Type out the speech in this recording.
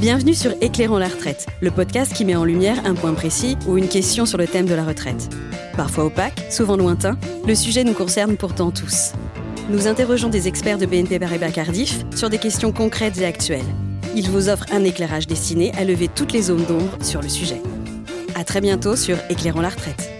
Bienvenue sur Éclairons la retraite, le podcast qui met en lumière un point précis ou une question sur le thème de la retraite. Parfois opaque, souvent lointain, le sujet nous concerne pourtant tous. Nous interrogeons des experts de BNP Paribas Cardiff sur des questions concrètes et actuelles. Ils vous offrent un éclairage destiné à lever toutes les zones d'ombre sur le sujet. À très bientôt sur Éclairons la retraite.